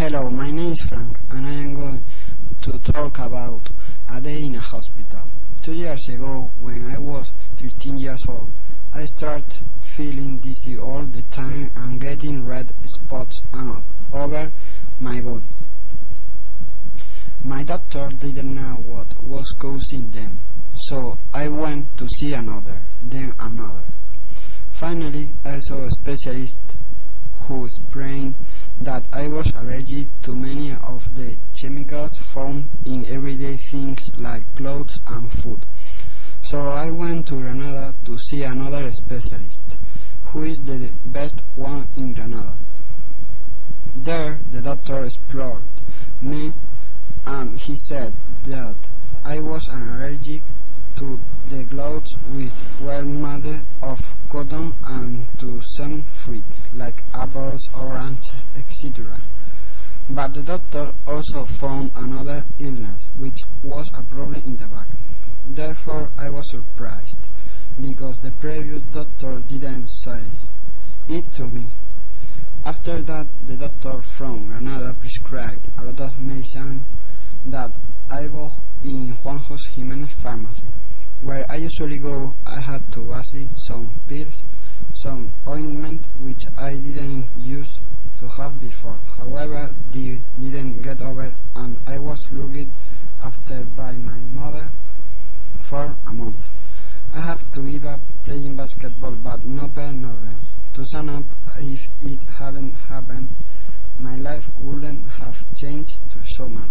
Hello, my name is Frank, and I am going to talk about a day in a hospital. Two years ago, when I was 13 years old, I started feeling dizzy all the time and getting red spots over my body. My doctor didn't know what was causing them, so I went to see another, then another. Finally, I saw a specialist who explained that I was allergic to many of the chemicals found in everyday things like clothes and food. So I went to Granada to see another specialist, who is the best one in Granada. There, the doctor explored me and he said that I was allergic to the clothes which were made of cotton and to some fruit like apples, oranges, etc. But the doctor also found another illness which was a problem in the back. Therefore I was surprised because the previous doctor didn't say it to me. After that the doctor from Granada prescribed a lot of medicines that I bought in Juan José Jimenez pharmacy. Where I usually go, I had to buy some pills, some ointment which I didn't used have before. However, they didn't get over and I was looked after by my mother for a month. I have to give up playing basketball but no pain no gain. To sum up, if it hadn't happened, my life wouldn't have changed so much.